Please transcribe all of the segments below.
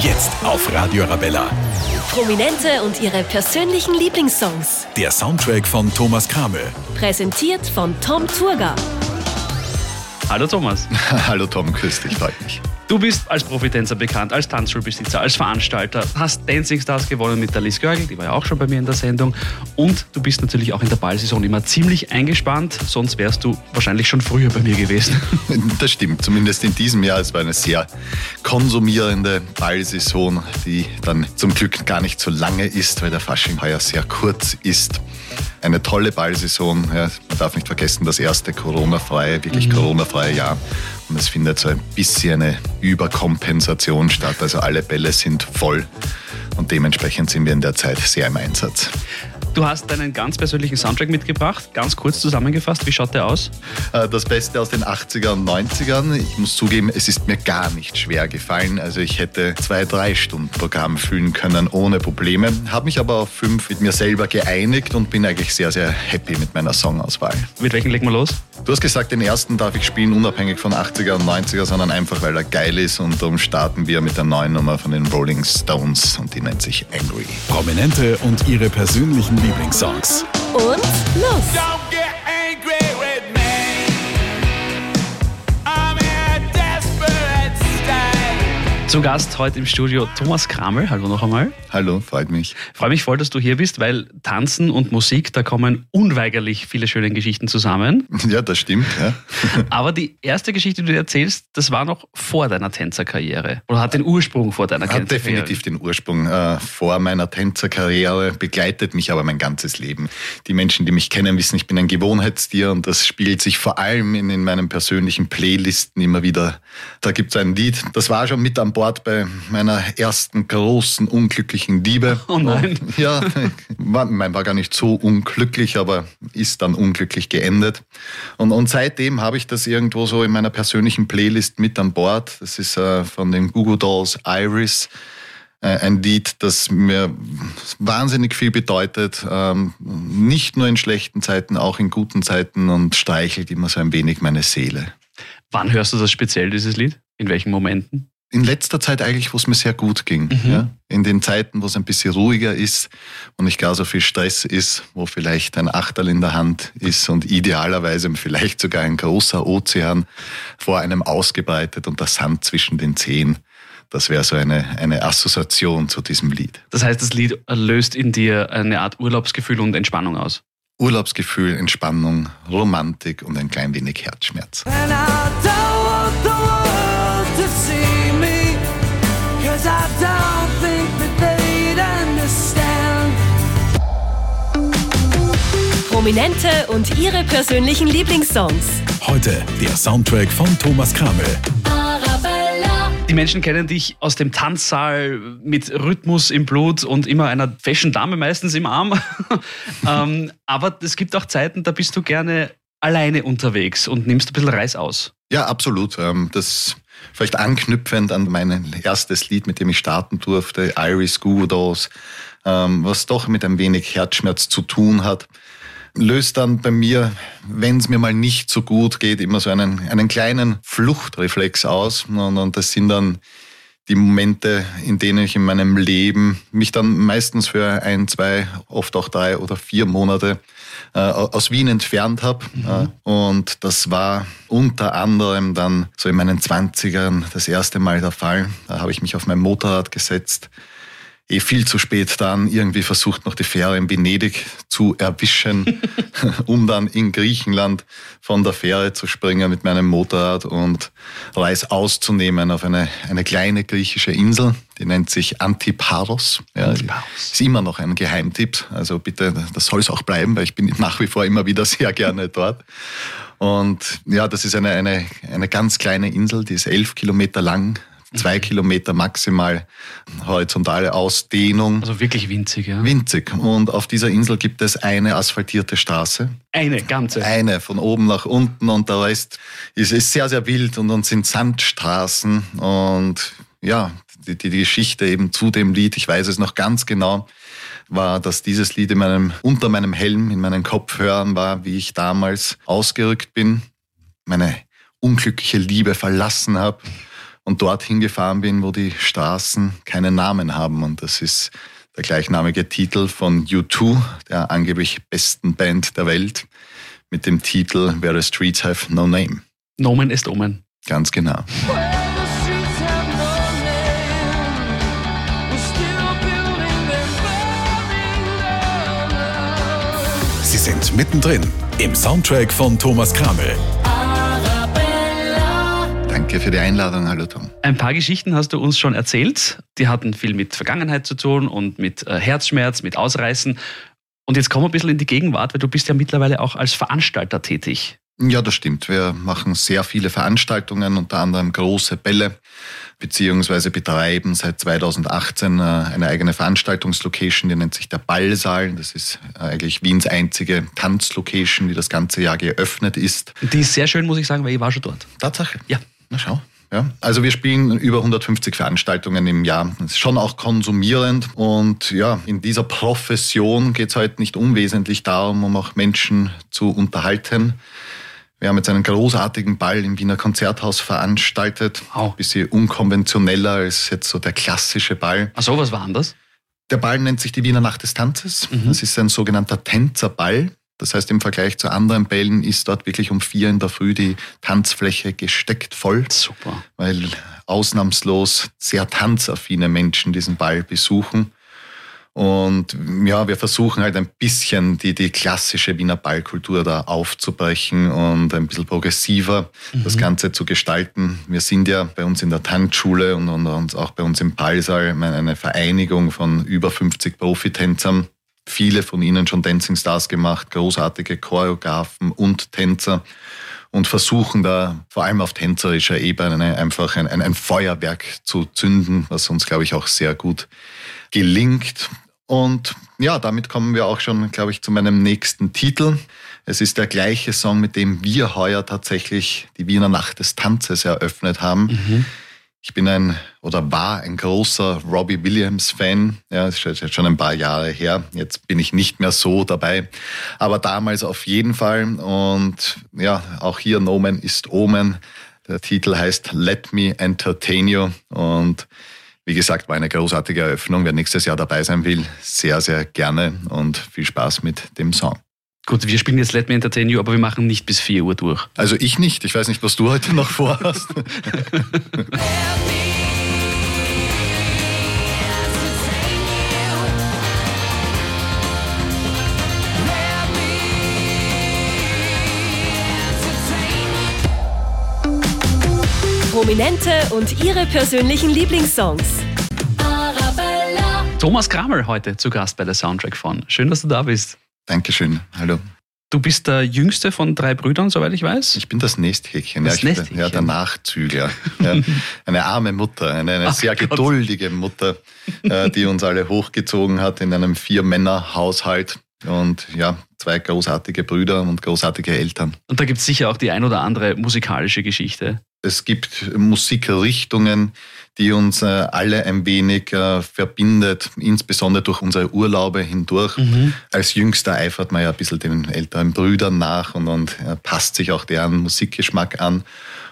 Jetzt auf Radio Arabella. Prominente und ihre persönlichen Lieblingssongs. Der Soundtrack von Thomas Krame. Präsentiert von Tom Turga. Hallo Thomas. Hallo Tom, grüß dich, freut mich. Du bist als Profitänzer bekannt, als Tanzschulbesitzer, als Veranstalter, hast Dancing Stars gewonnen mit der Liz Görgel, die war ja auch schon bei mir in der Sendung. Und du bist natürlich auch in der Ballsaison immer ziemlich eingespannt, sonst wärst du wahrscheinlich schon früher bei mir gewesen. Das stimmt, zumindest in diesem Jahr. Es war eine sehr konsumierende Ballsaison, die dann zum Glück gar nicht so lange ist, weil der Fasching heuer sehr kurz ist eine tolle Ballsaison. Ja, man darf nicht vergessen, das erste Corona-freie, wirklich mhm. Corona-freie Jahr. Und es findet so ein bisschen eine Überkompensation statt. Also alle Bälle sind voll und dementsprechend sind wir in der Zeit sehr im Einsatz. Du hast deinen ganz persönlichen Soundtrack mitgebracht. Ganz kurz zusammengefasst, wie schaut der aus? Äh, das Beste aus den 80er und 90ern. Ich muss zugeben, es ist mir gar nicht schwer gefallen. Also ich hätte zwei, drei Stunden Programm füllen können ohne Probleme. Habe mich aber auf fünf mit mir selber geeinigt und bin eigentlich sehr, sehr happy mit meiner Songauswahl. Mit welchen legen wir los? Du hast gesagt, den ersten darf ich spielen, unabhängig von 80er und 90er, sondern einfach, weil er geil ist. Und darum starten wir mit der neuen Nummer von den Rolling Stones und die nennt sich Angry. Prominente und ihre persönlichen Lieblingssongs. Und los! Zu Gast heute im Studio Thomas Kramel. Hallo noch einmal. Hallo, freut mich. Freue mich voll, dass du hier bist, weil Tanzen und Musik, da kommen unweigerlich viele schöne Geschichten zusammen. Ja, das stimmt. Ja. Aber die erste Geschichte, die du erzählst, das war noch vor deiner Tänzerkarriere oder hat den Ursprung vor deiner Tänzerkarriere? Hat definitiv den Ursprung äh, vor meiner Tänzerkarriere, begleitet mich aber mein ganzes Leben. Die Menschen, die mich kennen, wissen, ich bin ein Gewohnheitstier und das spielt sich vor allem in, in meinen persönlichen Playlisten immer wieder. Da gibt es ein Lied, das war schon mit am Bord bei meiner ersten großen unglücklichen Liebe. Oh nein. Und, ja, war, war gar nicht so unglücklich, aber ist dann unglücklich geendet. Und, und seitdem habe ich das irgendwo so in meiner persönlichen Playlist mit an Bord. Das ist äh, von den Google Dolls Iris äh, ein Lied, das mir wahnsinnig viel bedeutet, ähm, nicht nur in schlechten Zeiten, auch in guten Zeiten und streichelt immer so ein wenig meine Seele. Wann hörst du das speziell, dieses Lied? In welchen Momenten? In letzter Zeit eigentlich, wo es mir sehr gut ging. Mhm. Ja? In den Zeiten, wo es ein bisschen ruhiger ist und nicht gar so viel Stress ist, wo vielleicht ein Achterl in der Hand ist und idealerweise vielleicht sogar ein großer Ozean vor einem ausgebreitet und der Sand zwischen den Zehen. Das wäre so eine, eine Assoziation zu diesem Lied. Das heißt, das Lied löst in dir eine Art Urlaubsgefühl und Entspannung aus? Urlaubsgefühl, Entspannung, Romantik und ein klein wenig Herzschmerz. Prominente und ihre persönlichen Lieblingssongs. Heute der Soundtrack von Thomas Kramel. Die Menschen kennen dich aus dem Tanzsaal mit Rhythmus im Blut und immer einer Fashion Dame meistens im Arm. ähm, aber es gibt auch Zeiten, da bist du gerne alleine unterwegs und nimmst ein bisschen Reis aus. Ja, absolut. Ähm, das vielleicht anknüpfend an mein erstes Lied, mit dem ich starten durfte, Iris Goodos, ähm, was doch mit ein wenig Herzschmerz zu tun hat löst dann bei mir, wenn es mir mal nicht so gut geht, immer so einen, einen kleinen Fluchtreflex aus. Und, und das sind dann die Momente, in denen ich in meinem Leben mich dann meistens für ein, zwei, oft auch drei oder vier Monate äh, aus Wien entfernt habe. Mhm. Und das war unter anderem dann so in meinen Zwanzigern das erste Mal der Fall. Da habe ich mich auf mein Motorrad gesetzt, eh viel zu spät dann irgendwie versucht, noch die Fähre in Venedig zu erwischen, um dann in Griechenland von der Fähre zu springen mit meinem Motorrad und Reis auszunehmen auf eine, eine kleine griechische Insel, die nennt sich Antiparos. Ja, Antiparos. Ist immer noch ein Geheimtipp, also bitte, das soll es auch bleiben, weil ich bin nach wie vor immer wieder sehr gerne dort. Und ja, das ist eine, eine, eine ganz kleine Insel, die ist elf Kilometer lang, zwei mhm. Kilometer maximal horizontale Ausdehnung. Also wirklich winzig, ja. Winzig. Und auf dieser Insel gibt es eine asphaltierte Straße. Eine ganze? Eine, von oben nach unten und der Rest ist, ist sehr, sehr wild und, und sind Sandstraßen und ja, die, die Geschichte eben zu dem Lied, ich weiß es noch ganz genau, war, dass dieses Lied in meinem, unter meinem Helm, in meinen Kopfhörern war, wie ich damals ausgerückt bin, meine unglückliche Liebe verlassen habe und dorthin gefahren bin, wo die Straßen keinen Namen haben. Und das ist der gleichnamige Titel von U2, der angeblich besten Band der Welt, mit dem Titel Where the Streets Have No Name. Nomen ist Omen. Ganz genau. Sie sind mittendrin im Soundtrack von Thomas Kramel. Danke für die Einladung. Hallo Tom. Ein paar Geschichten hast du uns schon erzählt. Die hatten viel mit Vergangenheit zu tun und mit äh, Herzschmerz, mit Ausreißen. Und jetzt kommen wir ein bisschen in die Gegenwart, weil du bist ja mittlerweile auch als Veranstalter tätig. Ja, das stimmt. Wir machen sehr viele Veranstaltungen, unter anderem große Bälle, beziehungsweise betreiben seit 2018 äh, eine eigene Veranstaltungslocation, die nennt sich der Ballsaal. Das ist eigentlich Wiens einzige Tanzlocation, die das ganze Jahr geöffnet ist. Die ist sehr schön, muss ich sagen, weil ich war schon dort. Tatsache? Ja. Na schau. Ja, also wir spielen über 150 Veranstaltungen im Jahr. Das ist schon auch konsumierend. Und ja, in dieser Profession geht es halt nicht unwesentlich darum, um auch Menschen zu unterhalten. Wir haben jetzt einen großartigen Ball im Wiener Konzerthaus veranstaltet. Wow. Ein bisschen unkonventioneller als jetzt so der klassische Ball. Ach so, was war anders? Der Ball nennt sich die Wiener Nacht des Tanzes. Das ist ein sogenannter Tänzerball. Das heißt, im Vergleich zu anderen Bällen ist dort wirklich um vier in der Früh die Tanzfläche gesteckt voll, Super. weil ausnahmslos sehr tanzaffine Menschen diesen Ball besuchen. Und ja, wir versuchen halt ein bisschen die, die klassische Wiener Ballkultur da aufzubrechen und ein bisschen progressiver das Ganze zu gestalten. Wir sind ja bei uns in der Tanzschule und, und, und auch bei uns im Ballsaal eine Vereinigung von über 50 Profitänzern. Viele von ihnen schon Dancing Stars gemacht, großartige Choreografen und Tänzer und versuchen da vor allem auf tänzerischer Ebene einfach ein, ein, ein Feuerwerk zu zünden, was uns, glaube ich, auch sehr gut gelingt. Und ja, damit kommen wir auch schon, glaube ich, zu meinem nächsten Titel. Es ist der gleiche Song, mit dem wir heuer tatsächlich die Wiener Nacht des Tanzes eröffnet haben. Ich bin ein oder war ein großer Robbie Williams-Fan. Ja, das ist jetzt schon ein paar Jahre her. Jetzt bin ich nicht mehr so dabei. Aber damals auf jeden Fall. Und ja, auch hier Nomen ist Omen. Der Titel heißt Let Me Entertain You. Und wie gesagt, war eine großartige Eröffnung. Wer nächstes Jahr dabei sein will, sehr, sehr gerne und viel Spaß mit dem Song. Gut, wir spielen jetzt Let Me Entertain You, aber wir machen nicht bis 4 Uhr durch. Also ich nicht. Ich weiß nicht, was du heute noch vorhast. Prominente und ihre persönlichen Lieblingssongs. Thomas Kramel heute zu Gast bei der Soundtrack von. Schön, dass du da bist. Dankeschön. Hallo. Du bist der jüngste von drei Brüdern, soweit ich weiß. Ich bin das Nesthäkchen. Das ja, Nesthäkchen. Ja, der Nachzügler. Ja, eine arme Mutter, eine, eine sehr Gott. geduldige Mutter, äh, die uns alle hochgezogen hat in einem Vier-Männer-Haushalt. Und ja, zwei großartige Brüder und großartige Eltern. Und da gibt es sicher auch die ein oder andere musikalische Geschichte. Es gibt Musikrichtungen, die uns äh, alle ein wenig äh, verbindet, insbesondere durch unsere Urlaube hindurch. Als Jüngster eifert man ja ein bisschen den älteren Brüdern nach und, und äh, passt sich auch deren Musikgeschmack an.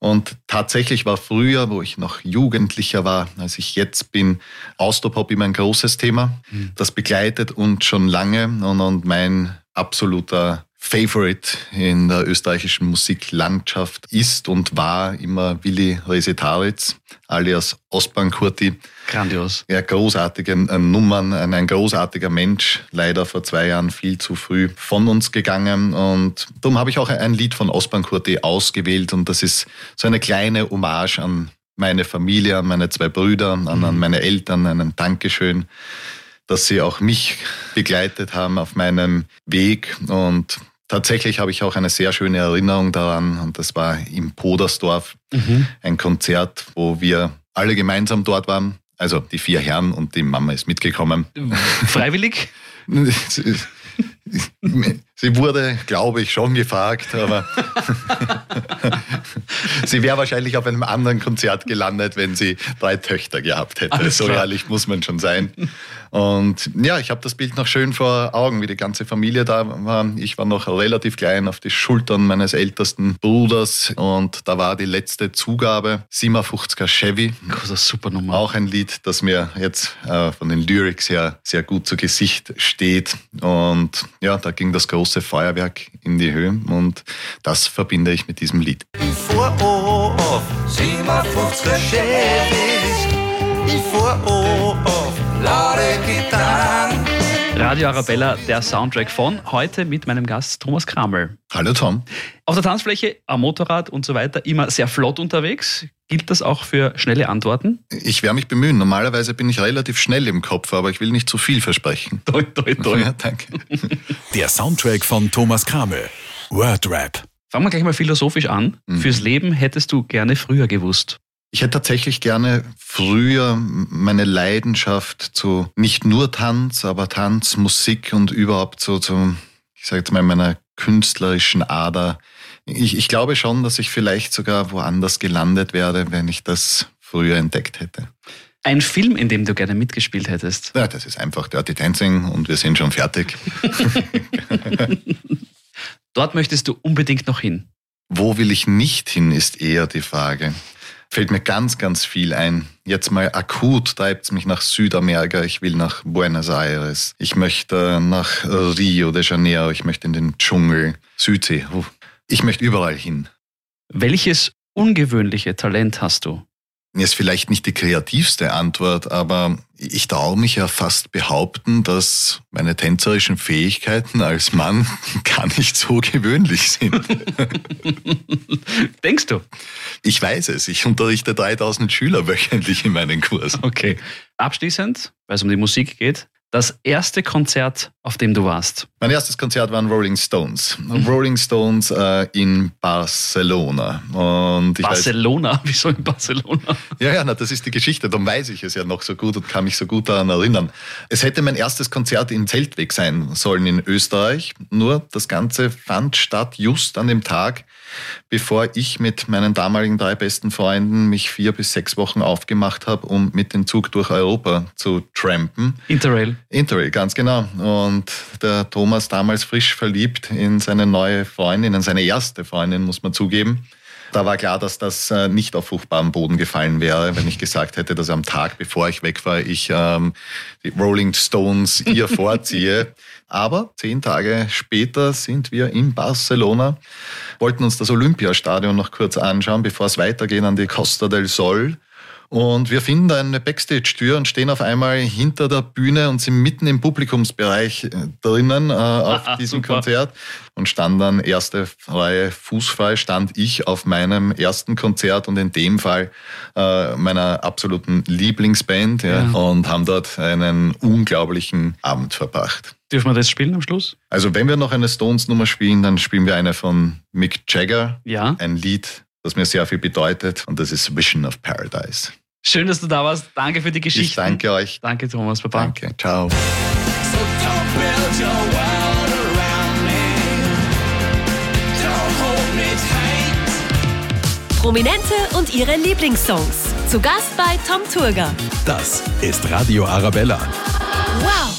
Und tatsächlich war früher, wo ich noch Jugendlicher war, als ich jetzt bin, Austropop immer ein großes Thema. Das begleitet uns schon lange und, und mein absoluter Favorite in der österreichischen Musiklandschaft ist und war immer Willi Resetaritz, alias Ostbahn Kurti. Grandios. Ja, großartige äh, Nummern, ein, großartiger Mensch, leider vor zwei Jahren viel zu früh von uns gegangen. Und darum habe ich auch ein Lied von Ostbahn Kurti ausgewählt und das ist so eine kleine Hommage an meine Familie, an meine zwei Brüder, an, an meine Eltern, ein Dankeschön dass sie auch mich begleitet haben auf meinem Weg. Und tatsächlich habe ich auch eine sehr schöne Erinnerung daran. Und das war im Podersdorf ein Konzert, wo wir alle gemeinsam dort waren. Also die vier Herren und die Mama ist mitgekommen. Freiwillig? Sie wurde, glaube ich, schon gefragt, aber sie wäre wahrscheinlich auf einem anderen Konzert gelandet, wenn sie drei Töchter gehabt hätte. So ehrlich muss man schon sein. Und ja, ich habe das Bild noch schön vor Augen, wie die ganze Familie da war. Ich war noch relativ klein auf die Schultern meines ältesten Bruders und da war die letzte Zugabe 57er Chevy. Das ist super Nummer. Auch ein Lied, das mir jetzt äh, von den Lyrics her sehr gut zu Gesicht steht. Und ja, da ging das große Feuerwerk in die Höhe und das verbinde ich mit diesem Lied. Ich fuhr auf 57er Chevy, ich fuhr auf Radio Arabella, der Soundtrack von heute mit meinem Gast Thomas Kramel. Hallo Tom. Auf der Tanzfläche, am Motorrad und so weiter immer sehr flott unterwegs. Gilt das auch für schnelle Antworten? Ich werde mich bemühen. Normalerweise bin ich relativ schnell im Kopf, aber ich will nicht zu viel versprechen. Toi, toi, toi. Ja, danke. Der Soundtrack von Thomas Kramel. Wordrap. Fangen wir gleich mal philosophisch an. Mhm. Fürs Leben hättest du gerne früher gewusst. Ich hätte tatsächlich gerne früher meine Leidenschaft zu nicht nur Tanz, aber Tanz, Musik und überhaupt so zu, ich sage jetzt mal, meiner künstlerischen Ader. Ich, ich glaube schon, dass ich vielleicht sogar woanders gelandet wäre, wenn ich das früher entdeckt hätte. Ein Film, in dem du gerne mitgespielt hättest? Ja, das ist einfach Dirty Dancing und wir sind schon fertig. Dort möchtest du unbedingt noch hin. Wo will ich nicht hin, ist eher die Frage fällt mir ganz, ganz viel ein. Jetzt mal akut treibt es mich nach Südamerika. Ich will nach Buenos Aires. Ich möchte nach Rio de Janeiro. Ich möchte in den Dschungel, Südsee. Ich möchte überall hin. Welches ungewöhnliche Talent hast du? Ist vielleicht nicht die kreativste Antwort, aber ich traue mich ja fast behaupten, dass meine tänzerischen Fähigkeiten als Mann gar nicht so gewöhnlich sind. Denkst du? Ich weiß es. Ich unterrichte 3000 Schüler wöchentlich in meinen Kursen. Okay. Abschließend, weil es um die Musik geht, das erste Konzert, auf dem du warst? Mein erstes Konzert waren Rolling Stones. Rolling Stones äh, in Barcelona. Und Barcelona? Weiß, Wieso in Barcelona? Ja, ja, na, das ist die Geschichte. Darum weiß ich es ja noch so gut und kann mich so gut daran erinnern. Es hätte mein erstes Konzert in Zeltweg sein sollen in Österreich. Nur das Ganze fand statt just an dem Tag, bevor ich mit meinen damaligen drei besten Freunden mich vier bis sechs Wochen aufgemacht habe, um mit dem Zug durch Europa zu trampen. Interrail. Interrail, ganz genau. Und der Thomas damals frisch verliebt in seine neue Freundin, in seine erste Freundin, muss man zugeben. Da war klar, dass das äh, nicht auf fruchtbaren Boden gefallen wäre, wenn ich gesagt hätte, dass am Tag, bevor ich weg war, ich ähm, die Rolling Stones ihr vorziehe. Aber zehn Tage später sind wir in Barcelona, wollten uns das Olympiastadion noch kurz anschauen, bevor es weitergeht an die Costa del Sol. Und wir finden eine Backstage-Tür und stehen auf einmal hinter der Bühne und sind mitten im Publikumsbereich äh, drinnen äh, auf diesem Super. Konzert und stand dann erste freie fußfrei, stand ich auf meinem ersten Konzert und in dem Fall äh, meiner absoluten Lieblingsband ja, ja. und haben dort einen unglaublichen Abend verbracht. Dürfen wir das spielen am Schluss? Also wenn wir noch eine Stones-Nummer spielen, dann spielen wir eine von Mick Jagger. Ja. Ein Lied, das mir sehr viel bedeutet und das ist Vision of Paradise. Schön, dass du da warst. Danke für die Geschichte. Ich danke euch. Danke, Thomas. Baba. Danke. Ciao. Prominente und ihre Lieblingssongs. Zu Gast bei Tom Turger. Das ist Radio Arabella. Wow.